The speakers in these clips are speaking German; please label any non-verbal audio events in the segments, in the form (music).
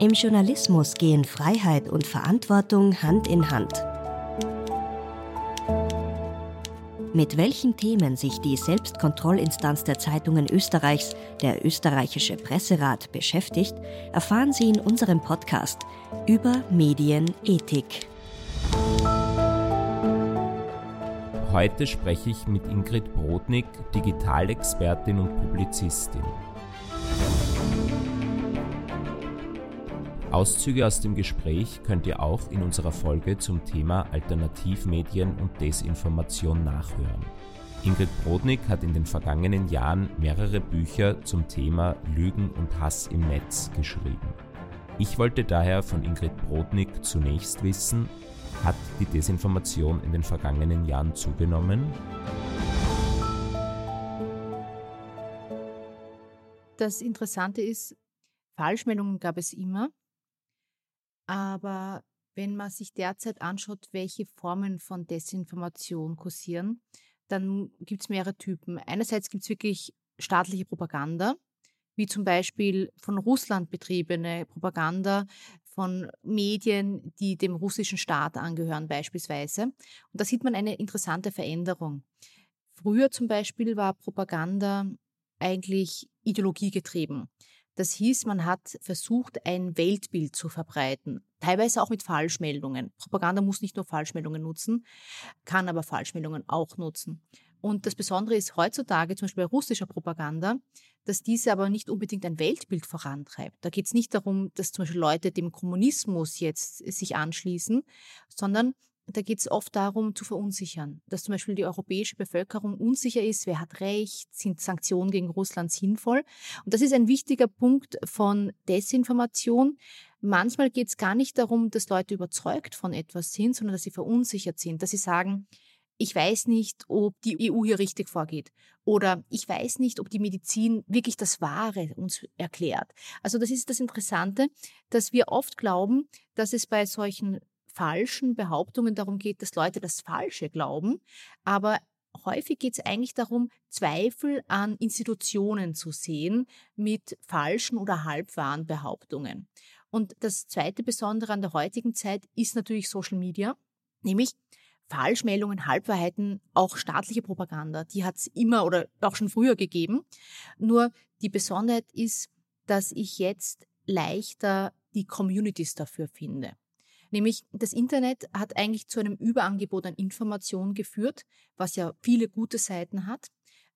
Im Journalismus gehen Freiheit und Verantwortung Hand in Hand. Mit welchen Themen sich die Selbstkontrollinstanz der Zeitungen Österreichs, der österreichische Presserat, beschäftigt, erfahren Sie in unserem Podcast über Medienethik. Heute spreche ich mit Ingrid Brodnik, Digitalexpertin und Publizistin. Auszüge aus dem Gespräch könnt ihr auch in unserer Folge zum Thema Alternativmedien und Desinformation nachhören. Ingrid Brodnik hat in den vergangenen Jahren mehrere Bücher zum Thema Lügen und Hass im Netz geschrieben. Ich wollte daher von Ingrid Brodnik zunächst wissen, hat die Desinformation in den vergangenen Jahren zugenommen? Das Interessante ist, Falschmeldungen gab es immer. Aber wenn man sich derzeit anschaut, welche Formen von Desinformation kursieren, dann gibt es mehrere Typen. Einerseits gibt es wirklich staatliche Propaganda, wie zum Beispiel von Russland betriebene Propaganda von Medien, die dem russischen Staat angehören beispielsweise. Und da sieht man eine interessante Veränderung. Früher zum Beispiel war Propaganda eigentlich ideologiegetrieben. Das hieß, man hat versucht, ein Weltbild zu verbreiten, teilweise auch mit Falschmeldungen. Propaganda muss nicht nur Falschmeldungen nutzen, kann aber Falschmeldungen auch nutzen. Und das Besondere ist heutzutage, zum Beispiel bei russischer Propaganda, dass diese aber nicht unbedingt ein Weltbild vorantreibt. Da geht es nicht darum, dass zum Beispiel Leute dem Kommunismus jetzt sich anschließen, sondern da geht es oft darum, zu verunsichern, dass zum Beispiel die europäische Bevölkerung unsicher ist, wer hat Recht, sind Sanktionen gegen Russland sinnvoll. Und das ist ein wichtiger Punkt von Desinformation. Manchmal geht es gar nicht darum, dass Leute überzeugt von etwas sind, sondern dass sie verunsichert sind, dass sie sagen, ich weiß nicht, ob die EU hier richtig vorgeht. Oder ich weiß nicht, ob die Medizin wirklich das Wahre uns erklärt. Also das ist das Interessante, dass wir oft glauben, dass es bei solchen falschen Behauptungen darum geht, dass Leute das Falsche glauben. Aber häufig geht es eigentlich darum, Zweifel an Institutionen zu sehen mit falschen oder halbwahren Behauptungen. Und das zweite Besondere an der heutigen Zeit ist natürlich Social Media, nämlich Falschmeldungen, Halbwahrheiten, auch staatliche Propaganda. Die hat es immer oder auch schon früher gegeben. Nur die Besonderheit ist, dass ich jetzt leichter die Communities dafür finde. Nämlich das Internet hat eigentlich zu einem Überangebot an Informationen geführt, was ja viele gute Seiten hat.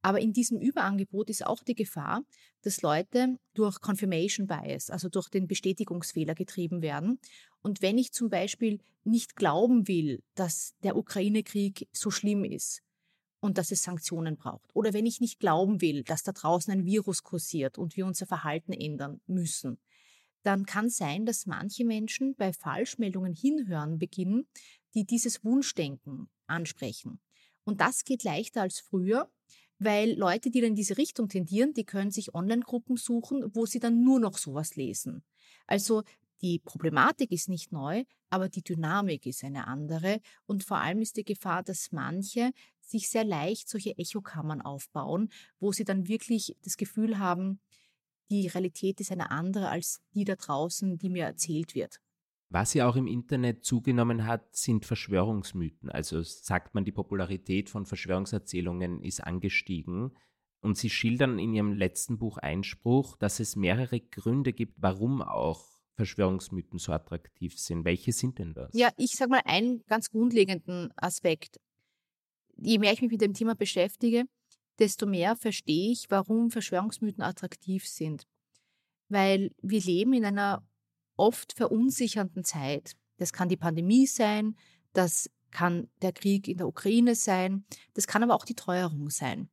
Aber in diesem Überangebot ist auch die Gefahr, dass Leute durch Confirmation Bias, also durch den Bestätigungsfehler getrieben werden. Und wenn ich zum Beispiel nicht glauben will, dass der Ukraine-Krieg so schlimm ist, und dass es Sanktionen braucht. Oder wenn ich nicht glauben will, dass da draußen ein Virus kursiert und wir unser Verhalten ändern müssen, dann kann sein, dass manche Menschen bei Falschmeldungen hinhören beginnen, die dieses Wunschdenken ansprechen. Und das geht leichter als früher, weil Leute, die dann in diese Richtung tendieren, die können sich Online-Gruppen suchen, wo sie dann nur noch sowas lesen. Also die Problematik ist nicht neu, aber die Dynamik ist eine andere. Und vor allem ist die Gefahr, dass manche sich sehr leicht solche Echokammern aufbauen, wo sie dann wirklich das Gefühl haben, die Realität ist eine andere als die da draußen, die mir erzählt wird. Was ja auch im Internet zugenommen hat, sind Verschwörungsmythen. Also sagt man, die Popularität von Verschwörungserzählungen ist angestiegen. Und Sie schildern in Ihrem letzten Buch Einspruch, dass es mehrere Gründe gibt, warum auch Verschwörungsmythen so attraktiv sind. Welche sind denn das? Ja, ich sage mal einen ganz grundlegenden Aspekt. Je mehr ich mich mit dem Thema beschäftige, desto mehr verstehe ich, warum Verschwörungsmythen attraktiv sind. Weil wir leben in einer oft verunsichernden Zeit. Das kann die Pandemie sein, das kann der Krieg in der Ukraine sein, das kann aber auch die Teuerung sein.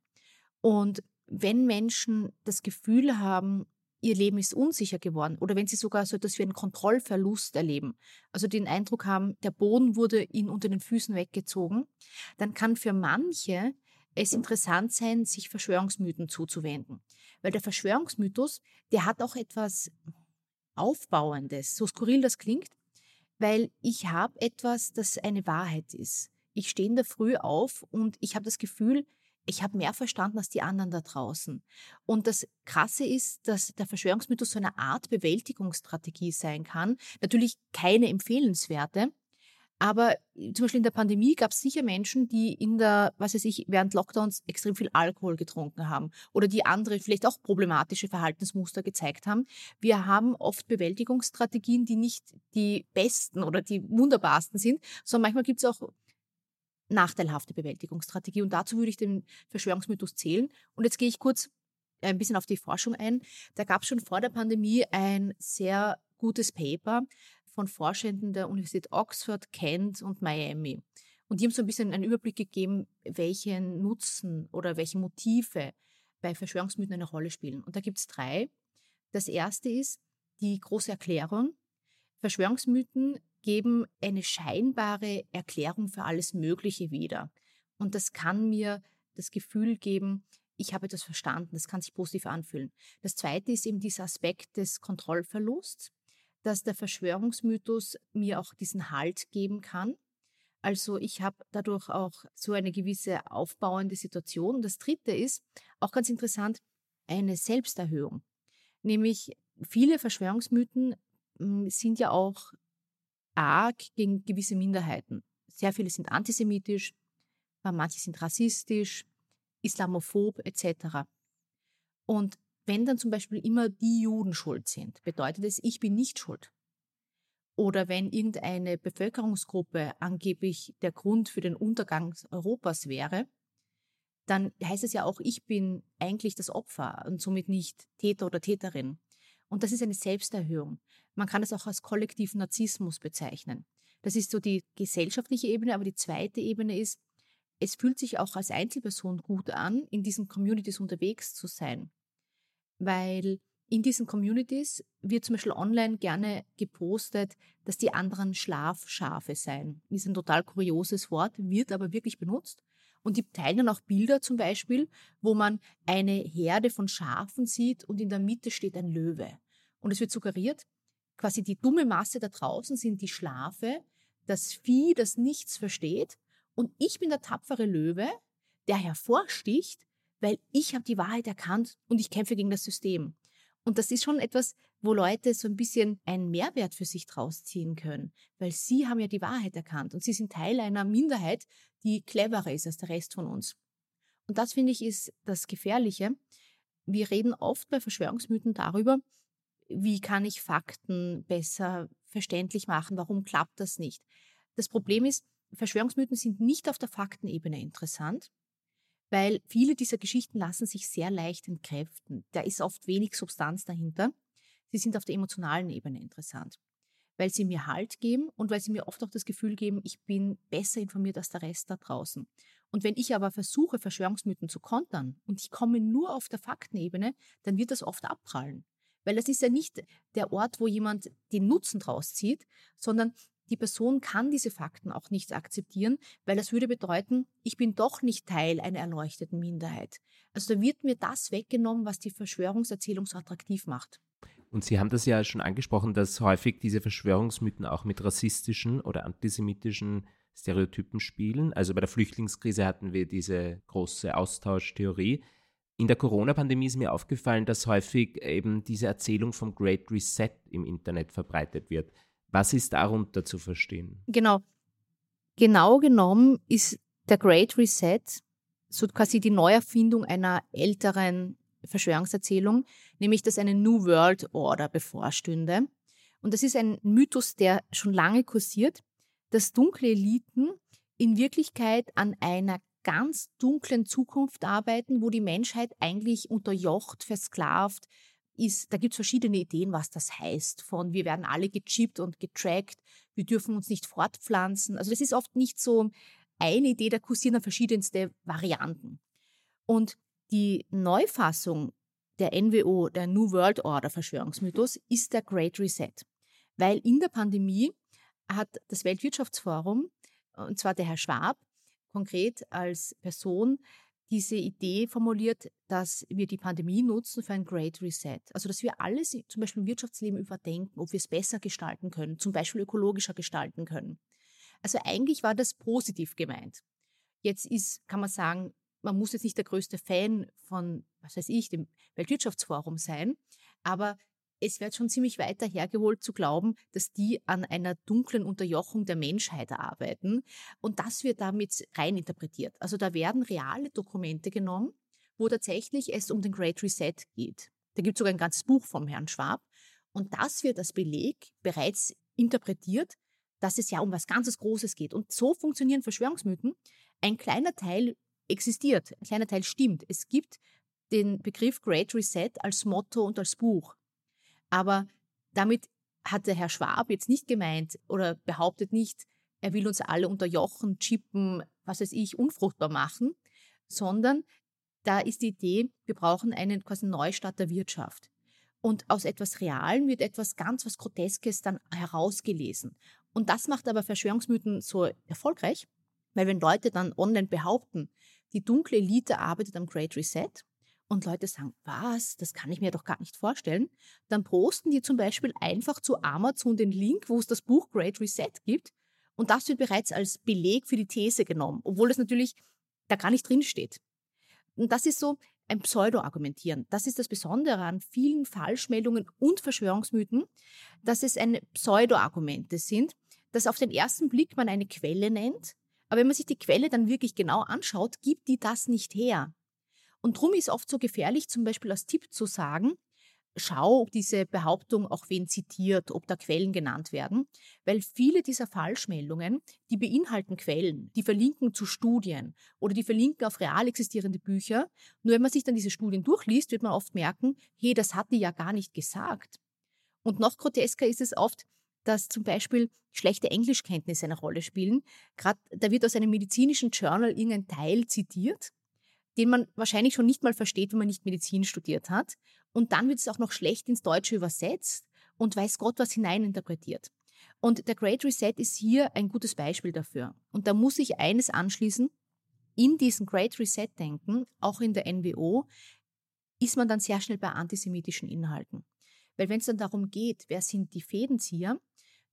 Und wenn Menschen das Gefühl haben, ihr Leben ist unsicher geworden oder wenn sie sogar so etwas wie einen Kontrollverlust erleben, also den Eindruck haben, der Boden wurde ihnen unter den Füßen weggezogen, dann kann für manche es interessant sein, sich Verschwörungsmythen zuzuwenden. Weil der Verschwörungsmythos, der hat auch etwas Aufbauendes, so skurril das klingt, weil ich habe etwas, das eine Wahrheit ist. Ich stehe in der Früh auf und ich habe das Gefühl, ich habe mehr verstanden als die anderen da draußen. Und das Krasse ist, dass der Verschwörungsmythos so eine Art Bewältigungsstrategie sein kann. Natürlich keine empfehlenswerte, aber äh, zum Beispiel in der Pandemie gab es sicher Menschen, die in der, was weiß ich, während Lockdowns extrem viel Alkohol getrunken haben oder die andere vielleicht auch problematische Verhaltensmuster gezeigt haben. Wir haben oft Bewältigungsstrategien, die nicht die besten oder die wunderbarsten sind, sondern manchmal gibt es auch nachteilhafte Bewältigungsstrategie. Und dazu würde ich den Verschwörungsmythos zählen. Und jetzt gehe ich kurz ein bisschen auf die Forschung ein. Da gab es schon vor der Pandemie ein sehr gutes Paper von Forschenden der Universität Oxford, Kent und Miami. Und die haben so ein bisschen einen Überblick gegeben, welchen Nutzen oder welche Motive bei Verschwörungsmythen eine Rolle spielen. Und da gibt es drei. Das erste ist die große Erklärung. Verschwörungsmythen geben eine scheinbare Erklärung für alles Mögliche wieder. Und das kann mir das Gefühl geben, ich habe etwas verstanden, das kann sich positiv anfühlen. Das zweite ist eben dieser Aspekt des Kontrollverlusts dass der Verschwörungsmythos mir auch diesen Halt geben kann. Also ich habe dadurch auch so eine gewisse aufbauende Situation. Und das Dritte ist, auch ganz interessant, eine Selbsterhöhung. Nämlich viele Verschwörungsmythen hm, sind ja auch arg gegen gewisse Minderheiten. Sehr viele sind antisemitisch, manche sind rassistisch, islamophob etc. Und wenn dann zum Beispiel immer die Juden schuld sind, bedeutet es, ich bin nicht schuld. Oder wenn irgendeine Bevölkerungsgruppe angeblich der Grund für den Untergang Europas wäre, dann heißt es ja auch, ich bin eigentlich das Opfer und somit nicht Täter oder Täterin. Und das ist eine Selbsterhöhung. Man kann es auch als kollektiven Narzissmus bezeichnen. Das ist so die gesellschaftliche Ebene, aber die zweite Ebene ist, es fühlt sich auch als Einzelperson gut an, in diesen Communities unterwegs zu sein weil in diesen Communities wird zum Beispiel online gerne gepostet, dass die anderen Schlafschafe seien. Ist ein total kurioses Wort, wird aber wirklich benutzt. Und die teilen dann auch Bilder zum Beispiel, wo man eine Herde von Schafen sieht und in der Mitte steht ein Löwe. Und es wird suggeriert, quasi die dumme Masse da draußen sind die Schlafe, das Vieh, das nichts versteht. Und ich bin der tapfere Löwe, der hervorsticht weil ich habe die Wahrheit erkannt und ich kämpfe gegen das System. Und das ist schon etwas, wo Leute so ein bisschen einen Mehrwert für sich draus ziehen können, weil sie haben ja die Wahrheit erkannt und sie sind Teil einer Minderheit, die cleverer ist als der Rest von uns. Und das finde ich ist das Gefährliche. Wir reden oft bei Verschwörungsmythen darüber, wie kann ich Fakten besser verständlich machen, warum klappt das nicht. Das Problem ist, Verschwörungsmythen sind nicht auf der Faktenebene interessant, weil viele dieser Geschichten lassen sich sehr leicht entkräften. Da ist oft wenig Substanz dahinter. Sie sind auf der emotionalen Ebene interessant, weil sie mir Halt geben und weil sie mir oft auch das Gefühl geben, ich bin besser informiert als der Rest da draußen. Und wenn ich aber versuche, Verschwörungsmythen zu kontern und ich komme nur auf der Faktenebene, dann wird das oft abprallen. Weil das ist ja nicht der Ort, wo jemand den Nutzen draus zieht, sondern die Person kann diese Fakten auch nicht akzeptieren, weil das würde bedeuten, ich bin doch nicht Teil einer erleuchteten Minderheit. Also da wird mir das weggenommen, was die Verschwörungserzählung so attraktiv macht. Und Sie haben das ja schon angesprochen, dass häufig diese Verschwörungsmythen auch mit rassistischen oder antisemitischen Stereotypen spielen. Also bei der Flüchtlingskrise hatten wir diese große Austauschtheorie. In der Corona-Pandemie ist mir aufgefallen, dass häufig eben diese Erzählung vom Great Reset im Internet verbreitet wird. Was ist darunter zu verstehen? Genau. Genau genommen ist der Great Reset so quasi die Neuerfindung einer älteren Verschwörungserzählung, nämlich dass eine New World Order bevorstünde. Und das ist ein Mythos, der schon lange kursiert, dass dunkle Eliten in Wirklichkeit an einer ganz dunklen Zukunft arbeiten, wo die Menschheit eigentlich unterjocht, versklavt, ist, da gibt es verschiedene Ideen, was das heißt. Von wir werden alle gechippt und getrackt, wir dürfen uns nicht fortpflanzen. Also das ist oft nicht so eine Idee, da kursieren dann verschiedenste Varianten. Und die Neufassung der NWO, der New World Order Verschwörungsmythos, ist der Great Reset. Weil in der Pandemie hat das Weltwirtschaftsforum, und zwar der Herr Schwab, konkret als Person diese Idee formuliert, dass wir die Pandemie nutzen für ein Great Reset. Also dass wir alles zum Beispiel im Wirtschaftsleben überdenken, ob wir es besser gestalten können, zum Beispiel ökologischer gestalten können. Also eigentlich war das positiv gemeint. Jetzt ist, kann man sagen, man muss jetzt nicht der größte Fan von, was weiß ich, dem Weltwirtschaftsforum sein, aber es wird schon ziemlich weiter hergeholt zu glauben, dass die an einer dunklen Unterjochung der Menschheit arbeiten. Und das wird damit reininterpretiert. Also da werden reale Dokumente genommen, wo tatsächlich es um den Great Reset geht. Da gibt es sogar ein ganzes Buch vom Herrn Schwab. Und das wird als Beleg bereits interpretiert, dass es ja um was ganzes Großes geht. Und so funktionieren Verschwörungsmythen. Ein kleiner Teil existiert, ein kleiner Teil stimmt. Es gibt den Begriff Great Reset als Motto und als Buch. Aber damit hat der Herr Schwab jetzt nicht gemeint oder behauptet nicht, er will uns alle unterjochen, chippen, was weiß ich, unfruchtbar machen, sondern da ist die Idee, wir brauchen einen quasi Neustart der Wirtschaft. Und aus etwas Realem wird etwas ganz was Groteskes dann herausgelesen. Und das macht aber Verschwörungsmythen so erfolgreich, weil wenn Leute dann online behaupten, die dunkle Elite arbeitet am Great Reset und Leute sagen, was, das kann ich mir doch gar nicht vorstellen, dann posten die zum Beispiel einfach zu Amazon den Link, wo es das Buch Great Reset gibt und das wird bereits als Beleg für die These genommen, obwohl es natürlich da gar nicht drinsteht. Und das ist so ein Pseudo-Argumentieren. Das ist das Besondere an vielen Falschmeldungen und Verschwörungsmythen, dass es eine Pseudo-Argumente sind, dass auf den ersten Blick man eine Quelle nennt, aber wenn man sich die Quelle dann wirklich genau anschaut, gibt die das nicht her. Und drum ist oft so gefährlich, zum Beispiel als Tipp zu sagen, schau, ob diese Behauptung auch wen zitiert, ob da Quellen genannt werden, weil viele dieser Falschmeldungen, die beinhalten Quellen, die verlinken zu Studien oder die verlinken auf real existierende Bücher. Nur wenn man sich dann diese Studien durchliest, wird man oft merken, hey, das hat die ja gar nicht gesagt. Und noch grotesker ist es oft, dass zum Beispiel schlechte Englischkenntnisse eine Rolle spielen. Gerade da wird aus einem medizinischen Journal irgendein Teil zitiert den man wahrscheinlich schon nicht mal versteht, wenn man nicht Medizin studiert hat. Und dann wird es auch noch schlecht ins Deutsche übersetzt und weiß Gott was hineininterpretiert. Und der Great Reset ist hier ein gutes Beispiel dafür. Und da muss ich eines anschließen. In diesem Great Reset-Denken, auch in der NWO, ist man dann sehr schnell bei antisemitischen Inhalten. Weil wenn es dann darum geht, wer sind die Fädenzieher,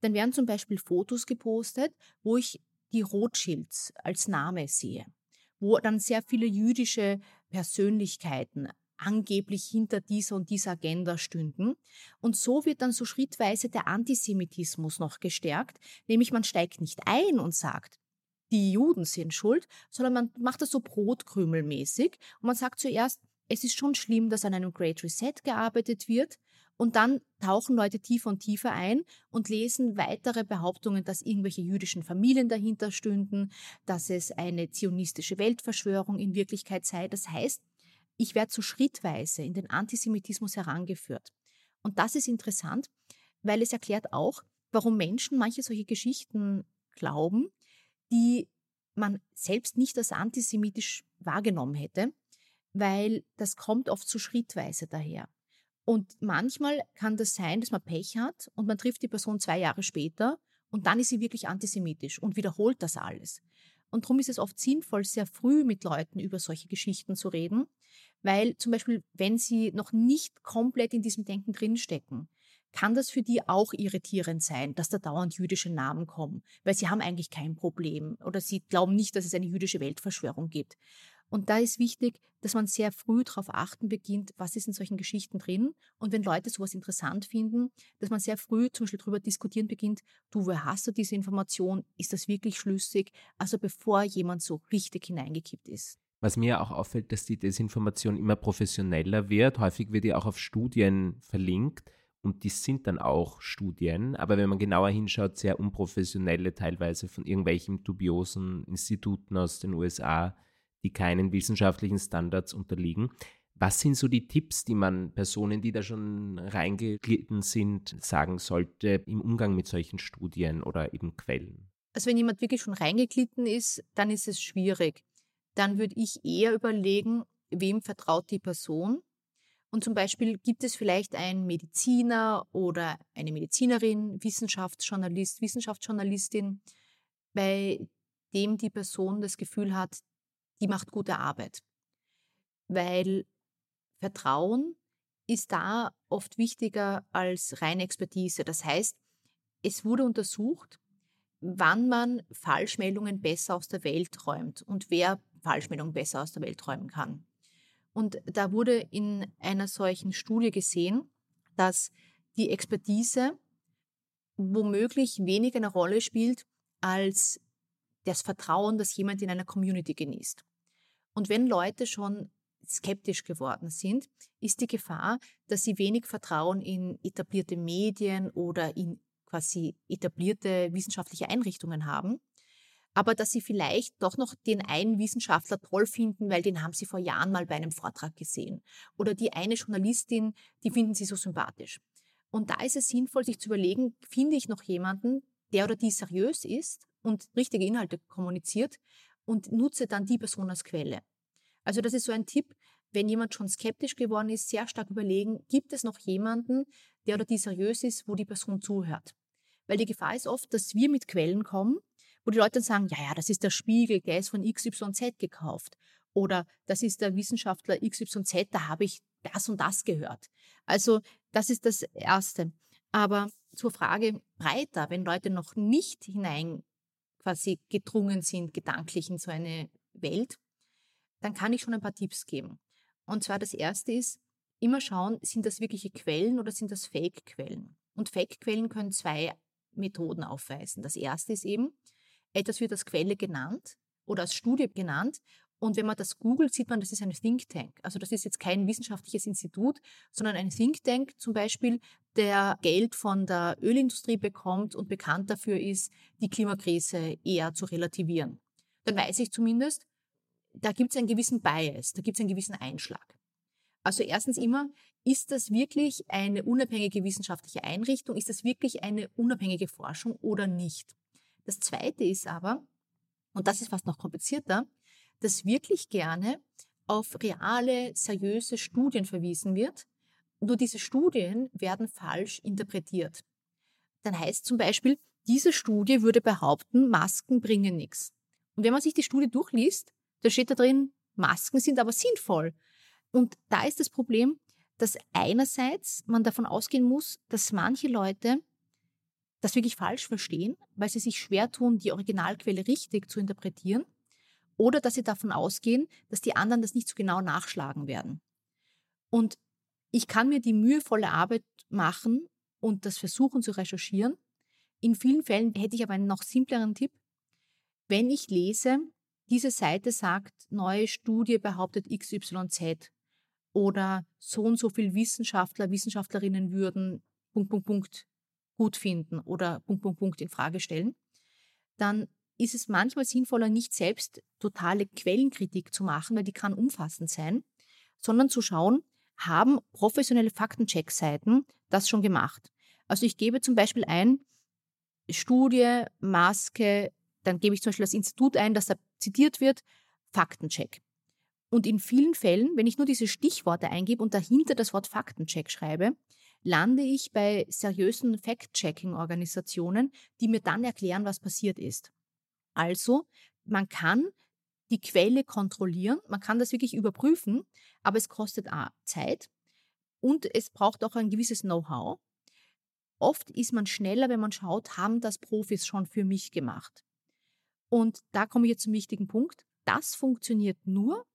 dann werden zum Beispiel Fotos gepostet, wo ich die Rothschilds als Name sehe wo dann sehr viele jüdische Persönlichkeiten angeblich hinter dieser und dieser Agenda stünden. Und so wird dann so schrittweise der Antisemitismus noch gestärkt, nämlich man steigt nicht ein und sagt, die Juden sind schuld, sondern man macht das so brotkrümelmäßig. Und man sagt zuerst, es ist schon schlimm, dass an einem Great Reset gearbeitet wird, und dann tauchen Leute tiefer und tiefer ein und lesen weitere Behauptungen, dass irgendwelche jüdischen Familien dahinter stünden, dass es eine zionistische Weltverschwörung in Wirklichkeit sei. Das heißt, ich werde so schrittweise in den Antisemitismus herangeführt. Und das ist interessant, weil es erklärt auch, warum Menschen manche solche Geschichten glauben, die man selbst nicht als antisemitisch wahrgenommen hätte, weil das kommt oft so schrittweise daher. Und manchmal kann das sein, dass man Pech hat und man trifft die Person zwei Jahre später und dann ist sie wirklich antisemitisch und wiederholt das alles. Und darum ist es oft sinnvoll, sehr früh mit Leuten über solche Geschichten zu reden, weil zum Beispiel, wenn sie noch nicht komplett in diesem Denken drinstecken, kann das für die auch irritierend sein, dass da dauernd jüdische Namen kommen, weil sie haben eigentlich kein Problem oder sie glauben nicht, dass es eine jüdische Weltverschwörung gibt. Und da ist wichtig, dass man sehr früh darauf achten beginnt, was ist in solchen Geschichten drin. Und wenn Leute sowas interessant finden, dass man sehr früh zum Beispiel darüber diskutieren beginnt, du, woher hast du diese Information? Ist das wirklich schlüssig? Also bevor jemand so richtig hineingekippt ist. Was mir auch auffällt, dass die Desinformation immer professioneller wird. Häufig wird ja auch auf Studien verlinkt. Und die sind dann auch Studien, aber wenn man genauer hinschaut, sehr unprofessionelle, teilweise von irgendwelchen dubiosen Instituten aus den USA, die keinen wissenschaftlichen Standards unterliegen. Was sind so die Tipps, die man Personen, die da schon reingeglitten sind, sagen sollte im Umgang mit solchen Studien oder eben Quellen? Also wenn jemand wirklich schon reingeglitten ist, dann ist es schwierig. Dann würde ich eher überlegen, wem vertraut die Person. Und zum Beispiel gibt es vielleicht einen Mediziner oder eine Medizinerin, Wissenschaftsjournalist, Wissenschaftsjournalistin, bei dem die Person das Gefühl hat, die macht gute Arbeit. Weil Vertrauen ist da oft wichtiger als reine Expertise. Das heißt, es wurde untersucht, wann man Falschmeldungen besser aus der Welt räumt und wer Falschmeldungen besser aus der Welt räumen kann. Und da wurde in einer solchen Studie gesehen, dass die Expertise womöglich weniger eine Rolle spielt als das Vertrauen, das jemand in einer Community genießt. Und wenn Leute schon skeptisch geworden sind, ist die Gefahr, dass sie wenig Vertrauen in etablierte Medien oder in quasi etablierte wissenschaftliche Einrichtungen haben, aber dass sie vielleicht doch noch den einen Wissenschaftler toll finden, weil den haben sie vor Jahren mal bei einem Vortrag gesehen. Oder die eine Journalistin, die finden sie so sympathisch. Und da ist es sinnvoll, sich zu überlegen, finde ich noch jemanden, der oder die seriös ist und richtige Inhalte kommuniziert und nutze dann die Person als Quelle. Also das ist so ein Tipp, wenn jemand schon skeptisch geworden ist, sehr stark überlegen, gibt es noch jemanden, der oder die seriös ist, wo die Person zuhört. Weil die Gefahr ist oft, dass wir mit Quellen kommen, wo die Leute dann sagen, ja, ja, das ist der Spiegel, der ist von XYZ gekauft. Oder das ist der Wissenschaftler XYZ, da habe ich das und das gehört. Also das ist das Erste. Aber zur Frage breiter, wenn Leute noch nicht hinein quasi gedrungen sind, gedanklich in so eine Welt, dann kann ich schon ein paar Tipps geben. Und zwar das erste ist, immer schauen, sind das wirkliche Quellen oder sind das Fake-Quellen? Und Fake-Quellen können zwei Methoden aufweisen. Das erste ist eben, etwas wird als Quelle genannt oder als Studie genannt. Und wenn man das googelt, sieht man, das ist ein Think Tank. Also das ist jetzt kein wissenschaftliches Institut, sondern ein Think Tank zum Beispiel, der Geld von der Ölindustrie bekommt und bekannt dafür ist, die Klimakrise eher zu relativieren. Dann weiß ich zumindest, da gibt es einen gewissen Bias, da gibt es einen gewissen Einschlag. Also erstens immer, ist das wirklich eine unabhängige wissenschaftliche Einrichtung? Ist das wirklich eine unabhängige Forschung oder nicht? Das Zweite ist aber, und das ist fast noch komplizierter, dass wirklich gerne auf reale, seriöse Studien verwiesen wird. Nur diese Studien werden falsch interpretiert. Dann heißt zum Beispiel, diese Studie würde behaupten, Masken bringen nichts. Und wenn man sich die Studie durchliest, da steht da drin, Masken sind aber sinnvoll. Und da ist das Problem, dass einerseits man davon ausgehen muss, dass manche Leute das wirklich falsch verstehen, weil sie sich schwer tun, die Originalquelle richtig zu interpretieren, oder dass sie davon ausgehen, dass die anderen das nicht so genau nachschlagen werden. Und ich kann mir die mühevolle Arbeit machen und das versuchen zu recherchieren. In vielen Fällen hätte ich aber einen noch simpleren Tipp. Wenn ich lese, diese Seite sagt, neue Studie behauptet XYZ oder so und so viel Wissenschaftler, Wissenschaftlerinnen würden Punkt, Punkt, Punkt gut finden oder Punkt, Punkt, Punkt in Frage stellen, dann ist es manchmal sinnvoller, nicht selbst totale Quellenkritik zu machen, weil die kann umfassend sein, sondern zu schauen, haben professionelle Faktencheck-Seiten das schon gemacht. Also ich gebe zum Beispiel ein, Studie, Maske, dann gebe ich zum Beispiel das Institut ein, das da zitiert wird, Faktencheck. Und in vielen Fällen, wenn ich nur diese Stichworte eingebe und dahinter das Wort Faktencheck schreibe, lande ich bei seriösen Fact-Checking-Organisationen, die mir dann erklären, was passiert ist. Also, man kann die Quelle kontrollieren, man kann das wirklich überprüfen, aber es kostet Zeit und es braucht auch ein gewisses Know-how. Oft ist man schneller, wenn man schaut, haben das Profis schon für mich gemacht. Und da komme ich jetzt zum wichtigen Punkt. Das funktioniert nur,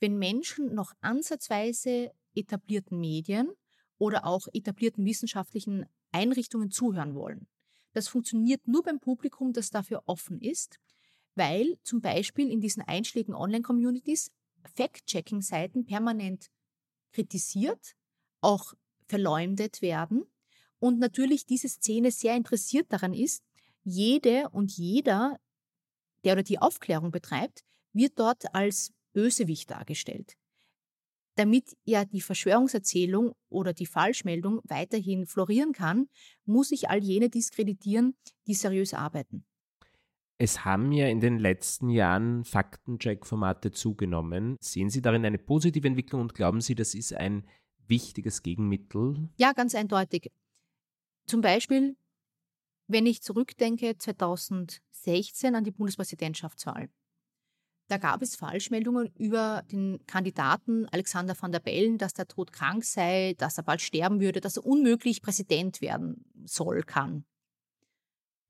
wenn Menschen noch ansatzweise etablierten Medien oder auch etablierten wissenschaftlichen Einrichtungen zuhören wollen. Das funktioniert nur beim Publikum, das dafür offen ist, weil zum Beispiel in diesen einschlägigen Online-Communities Fact-Checking-Seiten permanent kritisiert, auch verleumdet werden und natürlich diese Szene sehr interessiert daran ist, jede und jeder der oder die Aufklärung betreibt, wird dort als Bösewicht dargestellt. Damit ja die Verschwörungserzählung oder die Falschmeldung weiterhin florieren kann, muss ich all jene diskreditieren, die seriös arbeiten. Es haben ja in den letzten Jahren Faktencheck-Formate zugenommen. Sehen Sie darin eine positive Entwicklung und glauben Sie, das ist ein wichtiges Gegenmittel? Ja, ganz eindeutig. Zum Beispiel wenn ich zurückdenke 2016 an die Bundespräsidentschaftswahl, da gab es Falschmeldungen über den Kandidaten Alexander van der Bellen, dass der Tod krank sei, dass er bald sterben würde, dass er unmöglich Präsident werden soll, kann.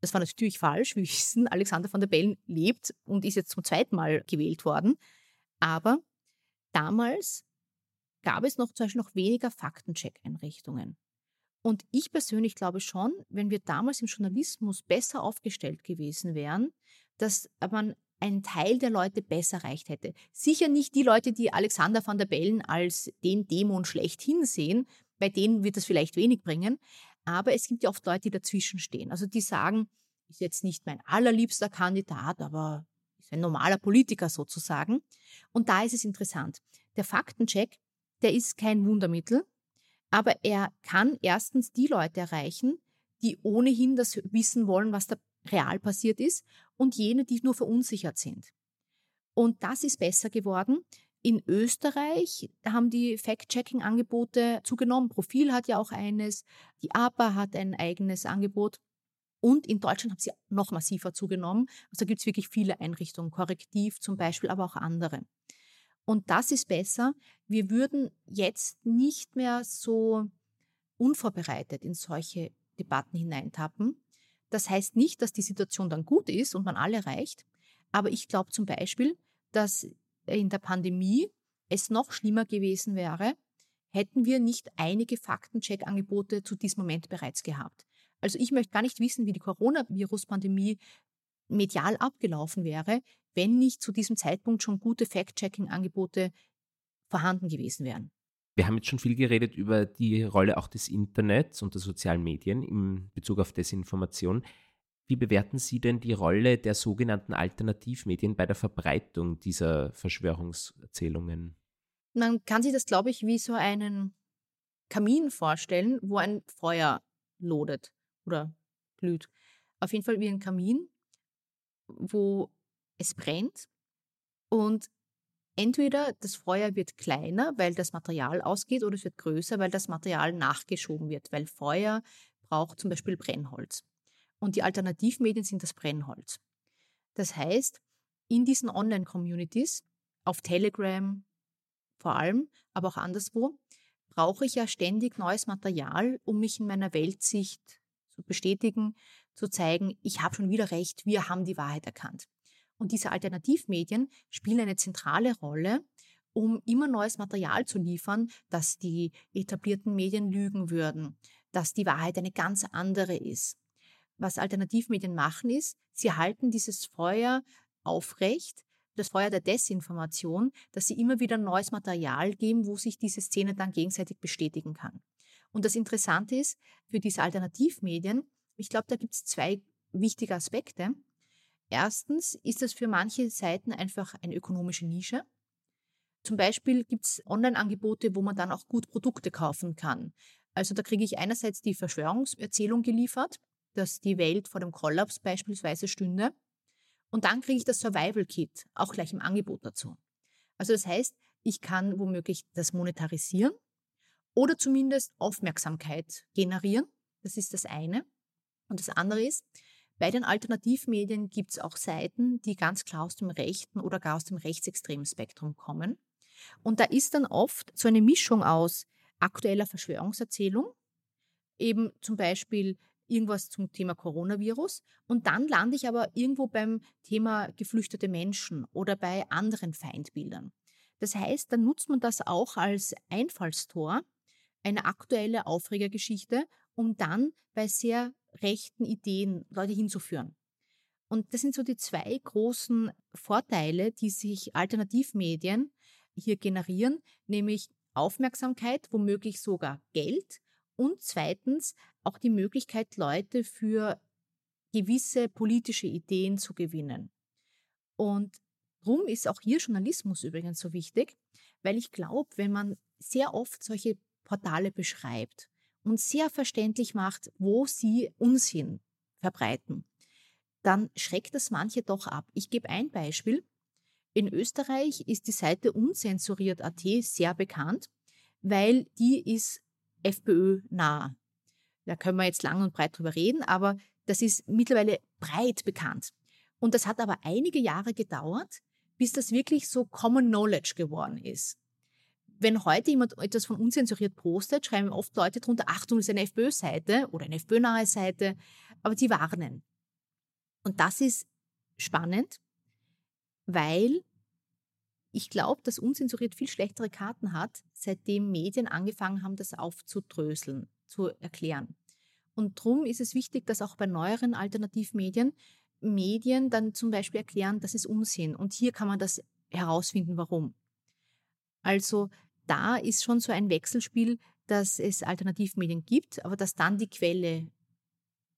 Das war natürlich falsch. Wir wissen, Alexander van der Bellen lebt und ist jetzt zum zweiten Mal gewählt worden. Aber damals gab es noch zum Beispiel noch weniger Faktencheck-Einrichtungen. Und ich persönlich glaube schon, wenn wir damals im Journalismus besser aufgestellt gewesen wären, dass man einen Teil der Leute besser erreicht hätte. Sicher nicht die Leute, die Alexander van der Bellen als den Dämon schlechthin sehen, bei denen wird das vielleicht wenig bringen, aber es gibt ja oft Leute, die dazwischen stehen. Also die sagen, ist jetzt nicht mein allerliebster Kandidat, aber ist ein normaler Politiker sozusagen. Und da ist es interessant. Der Faktencheck, der ist kein Wundermittel, aber er kann erstens die Leute erreichen, die ohnehin das wissen wollen, was da real passiert ist und jene, die nur verunsichert sind. Und das ist besser geworden. In Österreich haben die Fact-Checking-Angebote zugenommen. Profil hat ja auch eines, die APA hat ein eigenes Angebot. Und in Deutschland haben sie noch massiver zugenommen. Also da gibt es wirklich viele Einrichtungen, Korrektiv zum Beispiel, aber auch andere. Und das ist besser. Wir würden jetzt nicht mehr so unvorbereitet in solche Debatten hineintappen. Das heißt nicht, dass die Situation dann gut ist und man alle erreicht. Aber ich glaube zum Beispiel, dass in der Pandemie es noch schlimmer gewesen wäre, hätten wir nicht einige Faktencheck-Angebote zu diesem Moment bereits gehabt. Also ich möchte gar nicht wissen, wie die Coronavirus-Pandemie medial abgelaufen wäre, wenn nicht zu diesem Zeitpunkt schon gute Fact-Checking-Angebote vorhanden gewesen wären. Wir haben jetzt schon viel geredet über die Rolle auch des Internets und der sozialen Medien in Bezug auf Desinformation. Wie bewerten Sie denn die Rolle der sogenannten Alternativmedien bei der Verbreitung dieser Verschwörungserzählungen? Man kann sich das, glaube ich, wie so einen Kamin vorstellen, wo ein Feuer lodet oder glüht. Auf jeden Fall wie ein Kamin, wo es brennt und entweder das Feuer wird kleiner, weil das Material ausgeht, oder es wird größer, weil das Material nachgeschoben wird, weil Feuer braucht zum Beispiel Brennholz und die Alternativmedien sind das Brennholz. Das heißt, in diesen Online-Communities, auf Telegram vor allem, aber auch anderswo, brauche ich ja ständig neues Material, um mich in meiner Weltsicht zu bestätigen, zu zeigen, ich habe schon wieder recht, wir haben die Wahrheit erkannt. Und diese Alternativmedien spielen eine zentrale Rolle, um immer neues Material zu liefern, dass die etablierten Medien lügen würden, dass die Wahrheit eine ganz andere ist was Alternativmedien machen, ist, sie halten dieses Feuer aufrecht, das Feuer der Desinformation, dass sie immer wieder neues Material geben, wo sich diese Szene dann gegenseitig bestätigen kann. Und das Interessante ist, für diese Alternativmedien, ich glaube, da gibt es zwei wichtige Aspekte. Erstens ist das für manche Seiten einfach eine ökonomische Nische. Zum Beispiel gibt es Online-Angebote, wo man dann auch gut Produkte kaufen kann. Also da kriege ich einerseits die Verschwörungserzählung geliefert, dass die Welt vor dem Kollaps beispielsweise stünde. Und dann kriege ich das Survival Kit auch gleich im Angebot dazu. Also das heißt, ich kann womöglich das monetarisieren oder zumindest Aufmerksamkeit generieren. Das ist das eine. Und das andere ist, bei den Alternativmedien gibt es auch Seiten, die ganz klar aus dem rechten oder gar aus dem rechtsextremen Spektrum kommen. Und da ist dann oft so eine Mischung aus aktueller Verschwörungserzählung, eben zum Beispiel irgendwas zum Thema Coronavirus und dann lande ich aber irgendwo beim Thema geflüchtete Menschen oder bei anderen Feindbildern. Das heißt, dann nutzt man das auch als Einfallstor, eine aktuelle Aufregergeschichte, um dann bei sehr rechten Ideen Leute hinzuführen. Und das sind so die zwei großen Vorteile, die sich Alternativmedien hier generieren, nämlich Aufmerksamkeit, womöglich sogar Geld und zweitens auch die Möglichkeit, Leute für gewisse politische Ideen zu gewinnen. Und darum ist auch hier Journalismus übrigens so wichtig, weil ich glaube, wenn man sehr oft solche Portale beschreibt und sehr verständlich macht, wo sie Unsinn verbreiten, dann schreckt das manche doch ab. Ich gebe ein Beispiel. In Österreich ist die Seite unzensuriert.at sehr bekannt, weil die ist FPÖ nah. Da können wir jetzt lang und breit drüber reden, aber das ist mittlerweile breit bekannt. Und das hat aber einige Jahre gedauert, bis das wirklich so Common Knowledge geworden ist. Wenn heute jemand etwas von unzensuriert postet, schreiben oft Leute drunter, Achtung, ist eine FPÖ-Seite oder eine FPÖ-nahe Seite, aber die warnen. Und das ist spannend, weil ich glaube, dass unzensuriert viel schlechtere Karten hat, seitdem Medien angefangen haben, das aufzudröseln, zu erklären. Und darum ist es wichtig, dass auch bei neueren Alternativmedien Medien dann zum Beispiel erklären, das ist Unsinn. Und hier kann man das herausfinden, warum. Also da ist schon so ein Wechselspiel, dass es Alternativmedien gibt, aber dass dann die Quelle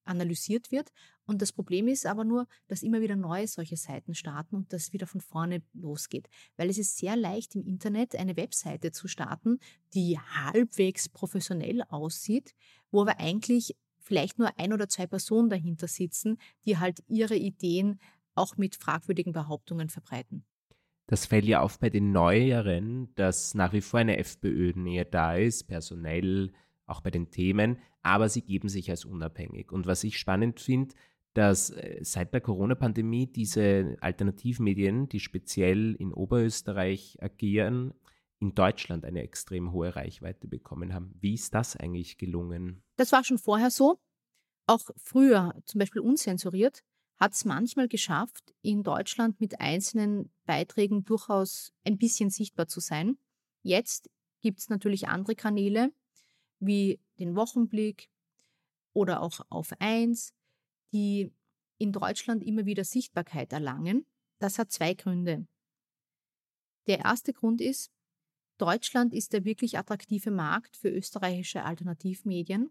analysiert wird. Und das Problem ist aber nur, dass immer wieder neue solche Seiten starten und das wieder von vorne losgeht. Weil es ist sehr leicht im Internet eine Webseite zu starten, die halbwegs professionell aussieht, wo aber eigentlich vielleicht nur ein oder zwei Personen dahinter sitzen, die halt ihre Ideen auch mit fragwürdigen Behauptungen verbreiten. Das fällt ja auf bei den Neueren, dass nach wie vor eine FPÖ-Nähe da ist, personell, auch bei den Themen, aber sie geben sich als unabhängig. Und was ich spannend finde, dass äh, seit der Corona-Pandemie diese Alternativmedien, die speziell in Oberösterreich agieren, in Deutschland eine extrem hohe Reichweite bekommen haben. Wie ist das eigentlich gelungen? Das war schon vorher so. Auch früher, zum Beispiel unzensuriert, hat es manchmal geschafft, in Deutschland mit einzelnen Beiträgen durchaus ein bisschen sichtbar zu sein. Jetzt gibt es natürlich andere Kanäle, wie den Wochenblick oder auch auf 1, die in Deutschland immer wieder Sichtbarkeit erlangen. Das hat zwei Gründe. Der erste Grund ist, Deutschland ist der wirklich attraktive Markt für österreichische Alternativmedien,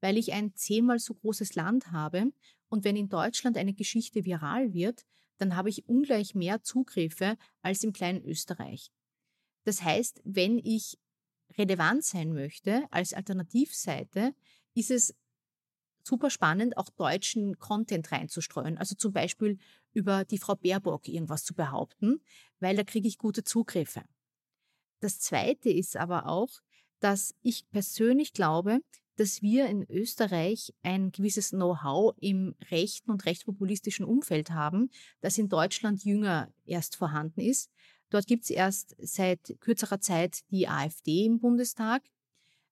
weil ich ein zehnmal so großes Land habe und wenn in Deutschland eine Geschichte viral wird, dann habe ich ungleich mehr Zugriffe als im kleinen Österreich. Das heißt, wenn ich relevant sein möchte als Alternativseite, ist es super spannend, auch deutschen Content reinzustreuen. Also zum Beispiel über die Frau Baerbock irgendwas zu behaupten, weil da kriege ich gute Zugriffe. Das Zweite ist aber auch, dass ich persönlich glaube, dass wir in Österreich ein gewisses Know-how im rechten und rechtspopulistischen Umfeld haben, das in Deutschland jünger erst vorhanden ist. Dort gibt es erst seit kürzerer Zeit die AfD im Bundestag.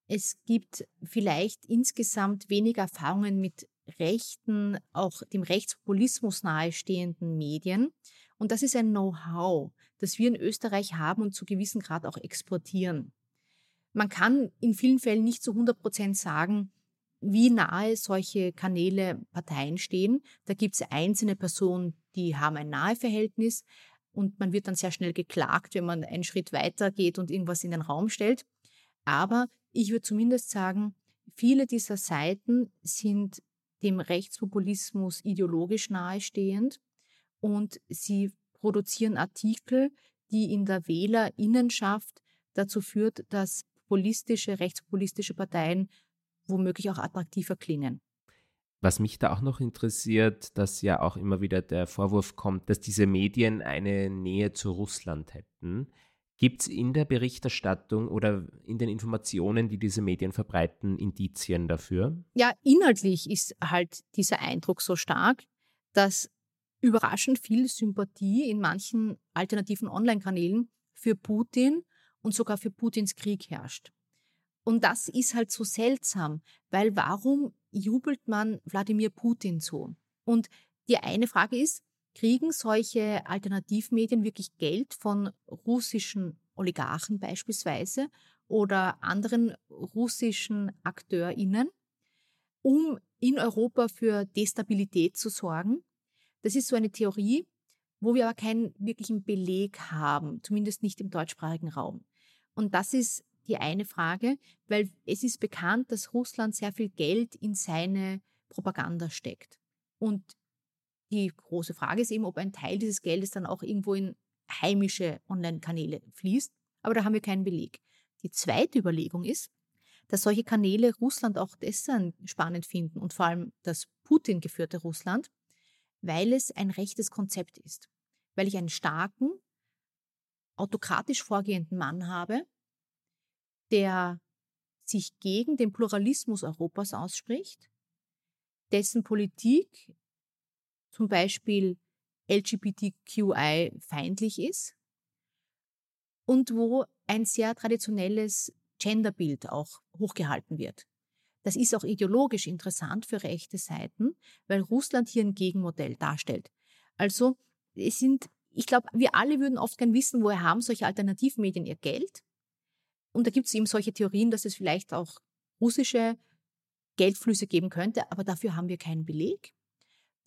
Es gibt vielleicht insgesamt weniger Erfahrungen mit rechten, auch dem Rechtspopulismus nahestehenden Medien. Und das ist ein Know-how, das wir in Österreich haben und zu gewissem Grad auch exportieren. Man kann in vielen Fällen nicht zu 100 Prozent sagen, wie nahe solche Kanäle Parteien stehen. Da gibt es einzelne Personen, die haben ein Naheverhältnis und man wird dann sehr schnell geklagt, wenn man einen Schritt weiter geht und irgendwas in den Raum stellt. Aber ich würde zumindest sagen, viele dieser Seiten sind dem Rechtspopulismus ideologisch nahestehend und sie produzieren Artikel, die in der Wählerinnenschaft dazu führt, dass populistische, rechtspopulistische Parteien womöglich auch attraktiver klingen. Was mich da auch noch interessiert, dass ja auch immer wieder der Vorwurf kommt, dass diese Medien eine Nähe zu Russland hätten. Gibt es in der Berichterstattung oder in den Informationen, die diese Medien verbreiten, Indizien dafür? Ja, inhaltlich ist halt dieser Eindruck so stark, dass überraschend viel Sympathie in manchen alternativen Online-Kanälen für Putin und sogar für Putins Krieg herrscht. Und das ist halt so seltsam, weil warum jubelt man Wladimir Putin so? Und die eine Frage ist, kriegen solche Alternativmedien wirklich Geld von russischen Oligarchen beispielsweise oder anderen russischen AkteurInnen, um in Europa für Destabilität zu sorgen? Das ist so eine Theorie, wo wir aber keinen wirklichen Beleg haben, zumindest nicht im deutschsprachigen Raum. Und das ist die eine Frage, weil es ist bekannt, dass Russland sehr viel Geld in seine Propaganda steckt. Und die große Frage ist eben, ob ein Teil dieses Geldes dann auch irgendwo in heimische Online-Kanäle fließt. Aber da haben wir keinen Beleg. Die zweite Überlegung ist, dass solche Kanäle Russland auch deshalb spannend finden und vor allem das Putin geführte Russland, weil es ein rechtes Konzept ist. Weil ich einen starken, autokratisch vorgehenden Mann habe, der sich gegen den Pluralismus Europas ausspricht, dessen Politik zum Beispiel LGBTQI feindlich ist und wo ein sehr traditionelles Genderbild auch hochgehalten wird. Das ist auch ideologisch interessant für rechte Seiten, weil Russland hier ein Gegenmodell darstellt. Also es sind, ich glaube, wir alle würden oft gern wissen, woher haben solche Alternativmedien ihr Geld? Und da gibt es eben solche Theorien, dass es vielleicht auch russische Geldflüsse geben könnte, aber dafür haben wir keinen Beleg.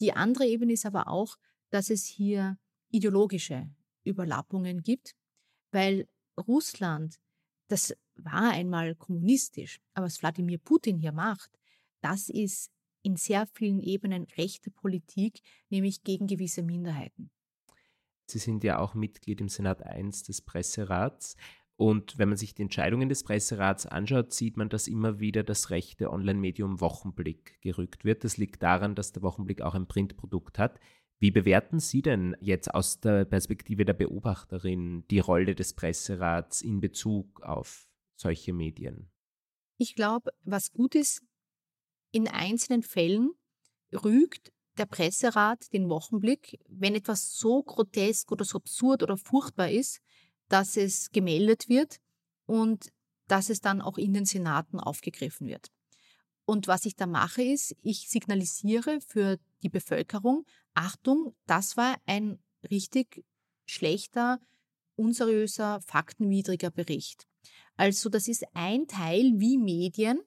Die andere Ebene ist aber auch, dass es hier ideologische Überlappungen gibt, weil Russland, das war einmal kommunistisch, aber was Wladimir Putin hier macht, das ist in sehr vielen Ebenen rechte Politik, nämlich gegen gewisse Minderheiten. Sie sind ja auch Mitglied im Senat 1 des Presserats. Und wenn man sich die Entscheidungen des Presserats anschaut, sieht man, dass immer wieder das rechte Online-Medium Wochenblick gerückt wird. Das liegt daran, dass der Wochenblick auch ein Printprodukt hat. Wie bewerten Sie denn jetzt aus der Perspektive der Beobachterin die Rolle des Presserats in Bezug auf solche Medien? Ich glaube, was gut ist, in einzelnen Fällen rügt der Presserat den Wochenblick, wenn etwas so grotesk oder so absurd oder furchtbar ist, dass es gemeldet wird und dass es dann auch in den Senaten aufgegriffen wird. Und was ich da mache, ist, ich signalisiere für die Bevölkerung, Achtung, das war ein richtig schlechter, unseriöser, faktenwidriger Bericht. Also das ist ein Teil, wie Medien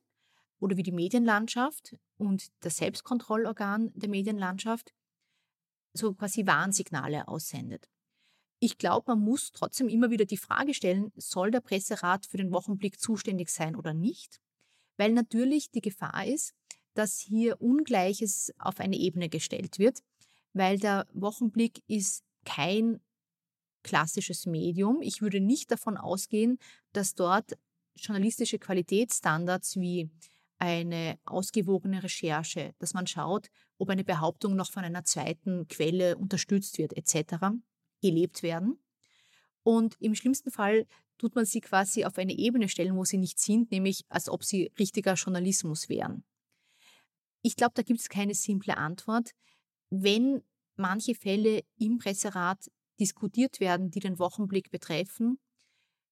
oder wie die Medienlandschaft und das Selbstkontrollorgan der Medienlandschaft so quasi Warnsignale aussendet. Ich glaube, man muss trotzdem immer wieder die Frage stellen, soll der Presserat für den Wochenblick zuständig sein oder nicht? Weil natürlich die Gefahr ist, dass hier Ungleiches auf eine Ebene gestellt wird, weil der Wochenblick ist kein klassisches Medium. Ich würde nicht davon ausgehen, dass dort journalistische Qualitätsstandards wie eine ausgewogene Recherche, dass man schaut, ob eine Behauptung noch von einer zweiten Quelle unterstützt wird, etc gelebt werden. Und im schlimmsten Fall tut man sie quasi auf eine Ebene stellen, wo sie nicht sind, nämlich als ob sie richtiger Journalismus wären. Ich glaube, da gibt es keine simple Antwort. Wenn manche Fälle im Presserat diskutiert werden, die den Wochenblick betreffen,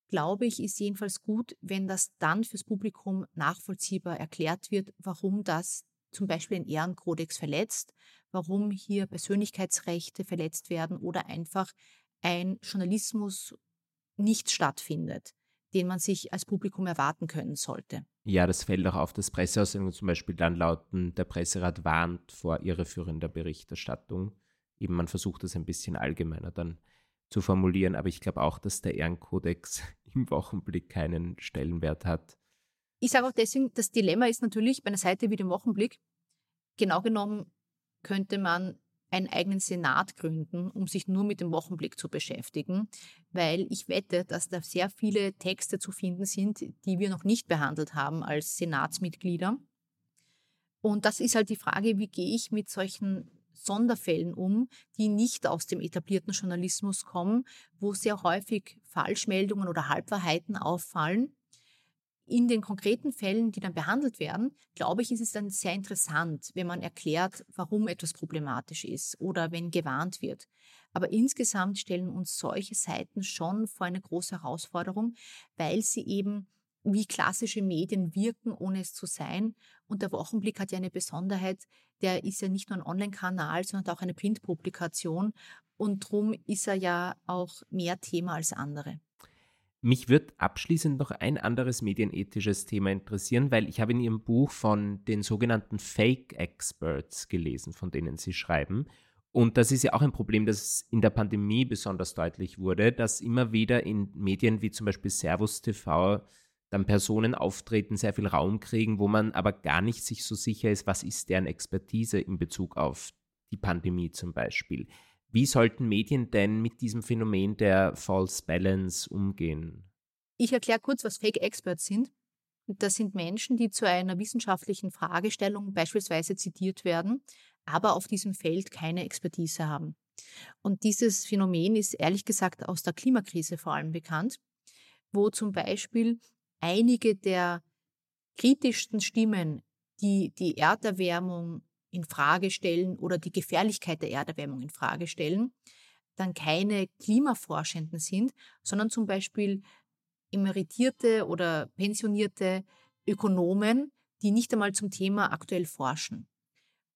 glaube ich, ist jedenfalls gut, wenn das dann fürs Publikum nachvollziehbar erklärt wird, warum das zum Beispiel den Ehrenkodex verletzt, warum hier Persönlichkeitsrechte verletzt werden oder einfach ein Journalismus nicht stattfindet, den man sich als Publikum erwarten können sollte. Ja, das fällt auch auf, dass Presseaussendungen zum Beispiel dann lauten, der Presserat warnt vor irreführender Berichterstattung. Eben man versucht das ein bisschen allgemeiner dann zu formulieren, aber ich glaube auch, dass der Ehrenkodex (laughs) im Wochenblick keinen Stellenwert hat. Ich sage auch deswegen, das Dilemma ist natürlich bei einer Seite wie dem Wochenblick, genau genommen könnte man einen eigenen Senat gründen, um sich nur mit dem Wochenblick zu beschäftigen, weil ich wette, dass da sehr viele Texte zu finden sind, die wir noch nicht behandelt haben als Senatsmitglieder. Und das ist halt die Frage, wie gehe ich mit solchen Sonderfällen um, die nicht aus dem etablierten Journalismus kommen, wo sehr häufig Falschmeldungen oder Halbwahrheiten auffallen in den konkreten Fällen, die dann behandelt werden, glaube ich, ist es dann sehr interessant, wenn man erklärt, warum etwas problematisch ist oder wenn gewarnt wird. Aber insgesamt stellen uns solche Seiten schon vor eine große Herausforderung, weil sie eben wie klassische Medien wirken, ohne es zu sein. Und der Wochenblick hat ja eine Besonderheit, der ist ja nicht nur ein Online-Kanal, sondern auch eine Printpublikation. Und drum ist er ja auch mehr Thema als andere. Mich wird abschließend noch ein anderes medienethisches Thema interessieren, weil ich habe in Ihrem Buch von den sogenannten Fake Experts gelesen, von denen Sie schreiben. Und das ist ja auch ein Problem, das in der Pandemie besonders deutlich wurde, dass immer wieder in Medien wie zum Beispiel Servus TV dann Personen auftreten, sehr viel Raum kriegen, wo man aber gar nicht sich so sicher ist, was ist deren Expertise in Bezug auf die Pandemie zum Beispiel. Wie sollten Medien denn mit diesem Phänomen der False Balance umgehen? Ich erkläre kurz, was Fake Experts sind. Das sind Menschen, die zu einer wissenschaftlichen Fragestellung beispielsweise zitiert werden, aber auf diesem Feld keine Expertise haben. Und dieses Phänomen ist ehrlich gesagt aus der Klimakrise vor allem bekannt, wo zum Beispiel einige der kritischsten Stimmen, die die Erderwärmung in Frage stellen oder die Gefährlichkeit der Erderwärmung in Frage stellen, dann keine Klimaforschenden sind, sondern zum Beispiel emeritierte oder pensionierte Ökonomen, die nicht einmal zum Thema aktuell forschen.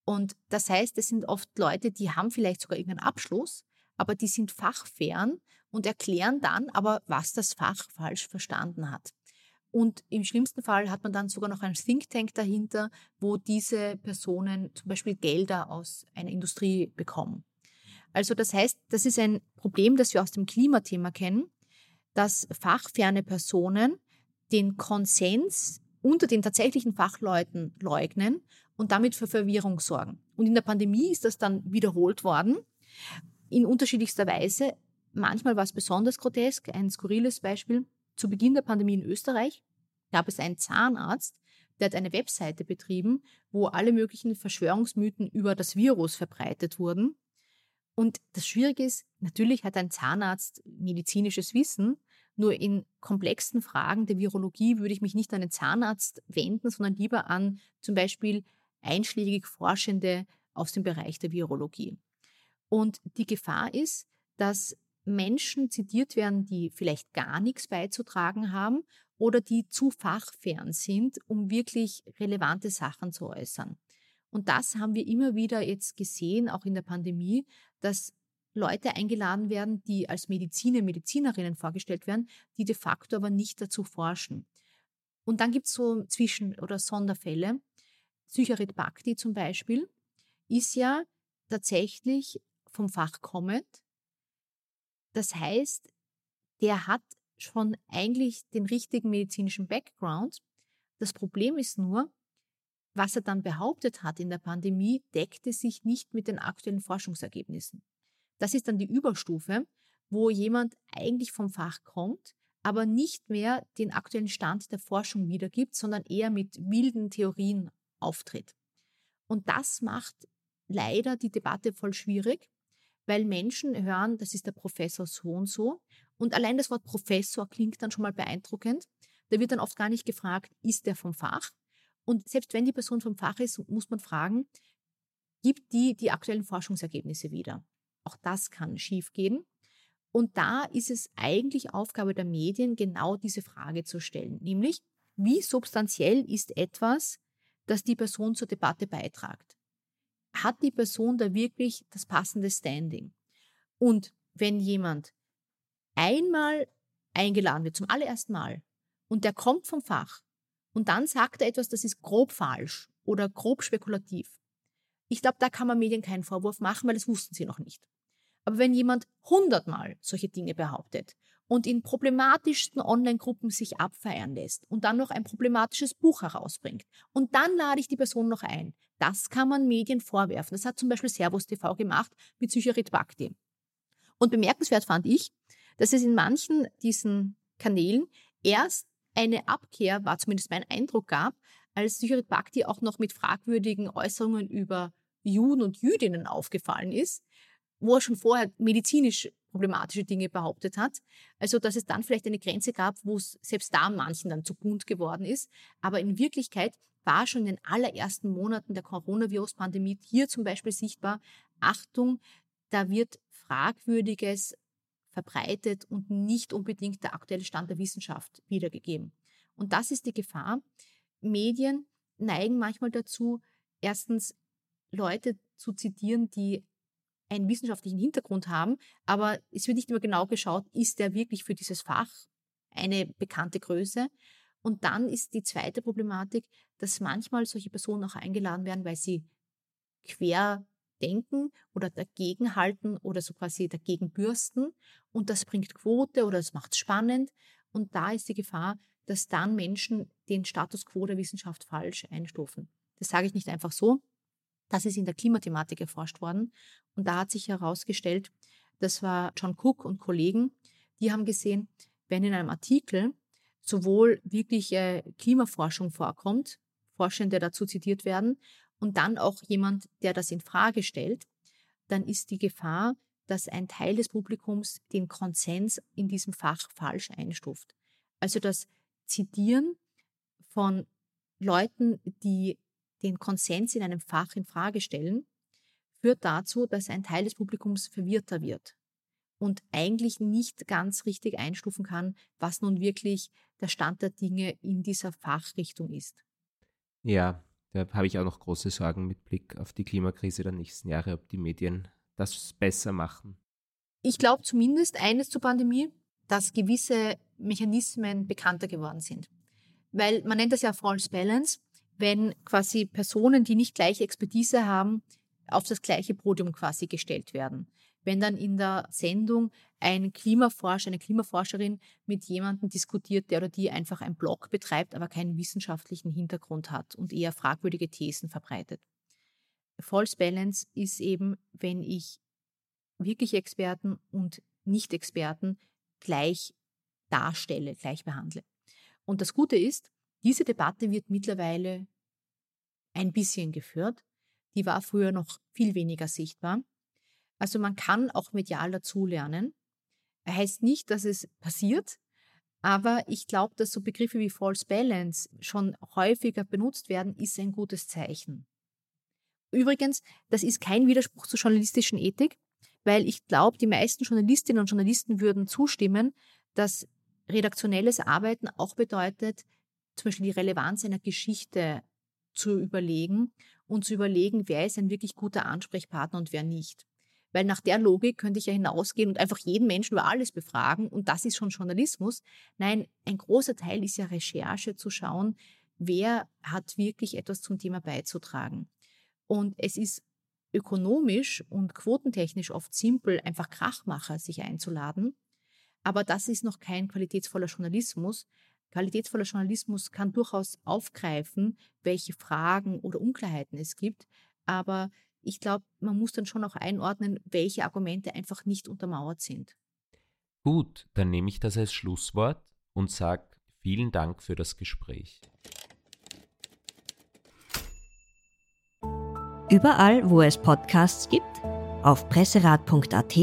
Und das heißt, es sind oft Leute, die haben vielleicht sogar irgendeinen Abschluss, aber die sind fachfern und erklären dann aber, was das Fach falsch verstanden hat. Und im schlimmsten Fall hat man dann sogar noch einen Think Tank dahinter, wo diese Personen zum Beispiel Gelder aus einer Industrie bekommen. Also das heißt, das ist ein Problem, das wir aus dem Klimathema kennen, dass fachferne Personen den Konsens unter den tatsächlichen Fachleuten leugnen und damit für Verwirrung sorgen. Und in der Pandemie ist das dann wiederholt worden, in unterschiedlichster Weise. Manchmal war es besonders grotesk. Ein skurriles Beispiel. Zu Beginn der Pandemie in Österreich gab es einen Zahnarzt, der hat eine Webseite betrieben, wo alle möglichen Verschwörungsmythen über das Virus verbreitet wurden. Und das Schwierige ist, natürlich hat ein Zahnarzt medizinisches Wissen, nur in komplexen Fragen der Virologie würde ich mich nicht an den Zahnarzt wenden, sondern lieber an zum Beispiel einschlägig Forschende aus dem Bereich der Virologie. Und die Gefahr ist, dass Menschen zitiert werden, die vielleicht gar nichts beizutragen haben oder die zu fachfern sind, um wirklich relevante Sachen zu äußern. Und das haben wir immer wieder jetzt gesehen, auch in der Pandemie, dass Leute eingeladen werden, die als Mediziner, Medizinerinnen vorgestellt werden, die de facto aber nicht dazu forschen. Und dann gibt es so Zwischen- oder Sonderfälle. Psycharit Bhakti zum Beispiel ist ja tatsächlich vom Fach kommend. Das heißt, der hat schon eigentlich den richtigen medizinischen Background. Das Problem ist nur, was er dann behauptet hat in der Pandemie, deckte sich nicht mit den aktuellen Forschungsergebnissen. Das ist dann die Überstufe, wo jemand eigentlich vom Fach kommt, aber nicht mehr den aktuellen Stand der Forschung wiedergibt, sondern eher mit wilden Theorien auftritt. Und das macht leider die Debatte voll schwierig, weil Menschen hören, das ist der Professor so und so. Und allein das Wort Professor klingt dann schon mal beeindruckend. Da wird dann oft gar nicht gefragt, ist der vom Fach? Und selbst wenn die Person vom Fach ist, muss man fragen, gibt die die aktuellen Forschungsergebnisse wieder? Auch das kann schiefgehen. Und da ist es eigentlich Aufgabe der Medien, genau diese Frage zu stellen, nämlich, wie substanziell ist etwas, das die Person zur Debatte beitragt? Hat die Person da wirklich das passende Standing? Und wenn jemand einmal eingeladen wird, zum allerersten Mal, und der kommt vom Fach, und dann sagt er etwas, das ist grob falsch oder grob spekulativ, ich glaube, da kann man Medien keinen Vorwurf machen, weil das wussten sie noch nicht. Aber wenn jemand hundertmal solche Dinge behauptet und in problematischsten Online-Gruppen sich abfeiern lässt und dann noch ein problematisches Buch herausbringt und dann lade ich die Person noch ein, das kann man Medien vorwerfen. Das hat zum Beispiel Servus TV gemacht mit Psycharit Bhakti. Und bemerkenswert fand ich, dass es in manchen diesen Kanälen erst eine Abkehr, war zumindest mein Eindruck, gab, als Psycharit Bhakti auch noch mit fragwürdigen Äußerungen über Juden und Jüdinnen aufgefallen ist wo er schon vorher medizinisch problematische Dinge behauptet hat. Also, dass es dann vielleicht eine Grenze gab, wo es selbst da manchen dann zu bunt geworden ist. Aber in Wirklichkeit war schon in den allerersten Monaten der Coronavirus-Pandemie hier zum Beispiel sichtbar, Achtung, da wird Fragwürdiges verbreitet und nicht unbedingt der aktuelle Stand der Wissenschaft wiedergegeben. Und das ist die Gefahr. Medien neigen manchmal dazu, erstens Leute zu zitieren, die einen wissenschaftlichen Hintergrund haben, aber es wird nicht immer genau geschaut, ist der wirklich für dieses Fach eine bekannte Größe. Und dann ist die zweite Problematik, dass manchmal solche Personen auch eingeladen werden, weil sie quer denken oder dagegenhalten oder so quasi dagegen bürsten. Und das bringt Quote oder das macht es spannend. Und da ist die Gefahr, dass dann Menschen den Status quo der Wissenschaft falsch einstufen. Das sage ich nicht einfach so, das ist in der Klimathematik erforscht worden. Und da hat sich herausgestellt, das war John Cook und Kollegen, die haben gesehen, wenn in einem Artikel sowohl wirklich äh, Klimaforschung vorkommt, Forschende dazu zitiert werden, und dann auch jemand, der das in Frage stellt, dann ist die Gefahr, dass ein Teil des Publikums den Konsens in diesem Fach falsch einstuft. Also das Zitieren von Leuten, die den Konsens in einem Fach in Frage stellen, führt dazu, dass ein Teil des Publikums verwirrter wird und eigentlich nicht ganz richtig einstufen kann, was nun wirklich der Stand der Dinge in dieser Fachrichtung ist. Ja, da habe ich auch noch große Sorgen mit Blick auf die Klimakrise der nächsten Jahre, ob die Medien das besser machen. Ich glaube zumindest eines zur Pandemie, dass gewisse Mechanismen bekannter geworden sind. Weil man nennt das ja False Balance, wenn quasi Personen, die nicht gleiche Expertise haben, auf das gleiche Podium quasi gestellt werden. Wenn dann in der Sendung ein Klimaforscher, eine Klimaforscherin mit jemandem diskutiert, der oder die einfach einen Blog betreibt, aber keinen wissenschaftlichen Hintergrund hat und eher fragwürdige Thesen verbreitet. False Balance ist eben, wenn ich wirklich Experten und Nicht-Experten gleich darstelle, gleich behandle. Und das Gute ist, diese Debatte wird mittlerweile ein bisschen geführt. Die war früher noch viel weniger sichtbar. Also man kann auch medial dazulernen. Heißt nicht, dass es passiert, aber ich glaube, dass so Begriffe wie False Balance schon häufiger benutzt werden, ist ein gutes Zeichen. Übrigens, das ist kein Widerspruch zur journalistischen Ethik, weil ich glaube, die meisten Journalistinnen und Journalisten würden zustimmen, dass redaktionelles Arbeiten auch bedeutet, zum Beispiel die Relevanz einer Geschichte zu überlegen und zu überlegen, wer ist ein wirklich guter Ansprechpartner und wer nicht. Weil nach der Logik könnte ich ja hinausgehen und einfach jeden Menschen über alles befragen und das ist schon Journalismus. Nein, ein großer Teil ist ja Recherche zu schauen, wer hat wirklich etwas zum Thema beizutragen. Und es ist ökonomisch und quotentechnisch oft simpel, einfach Krachmacher sich einzuladen. Aber das ist noch kein qualitätsvoller Journalismus. Qualitätsvoller Journalismus kann durchaus aufgreifen, welche Fragen oder Unklarheiten es gibt. Aber ich glaube, man muss dann schon auch einordnen, welche Argumente einfach nicht untermauert sind. Gut, dann nehme ich das als Schlusswort und sage vielen Dank für das Gespräch. Überall, wo es Podcasts gibt, auf presserat.at,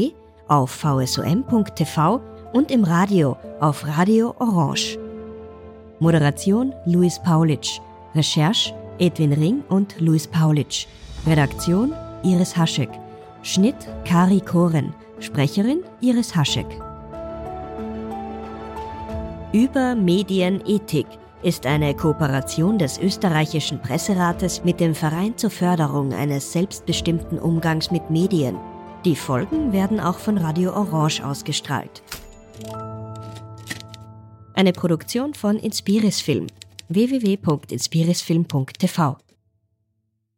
auf vsom.tv und im Radio auf Radio Orange. Moderation Luis Paulitsch. Recherche Edwin Ring und Luis Paulitsch. Redaktion Iris Haschek. Schnitt Kari Koren. Sprecherin Iris Haschek. Über Medienethik ist eine Kooperation des österreichischen Presserates mit dem Verein zur Förderung eines selbstbestimmten Umgangs mit Medien. Die Folgen werden auch von Radio Orange ausgestrahlt. Eine Produktion von Inspiris Film www.inspirisfilm.tv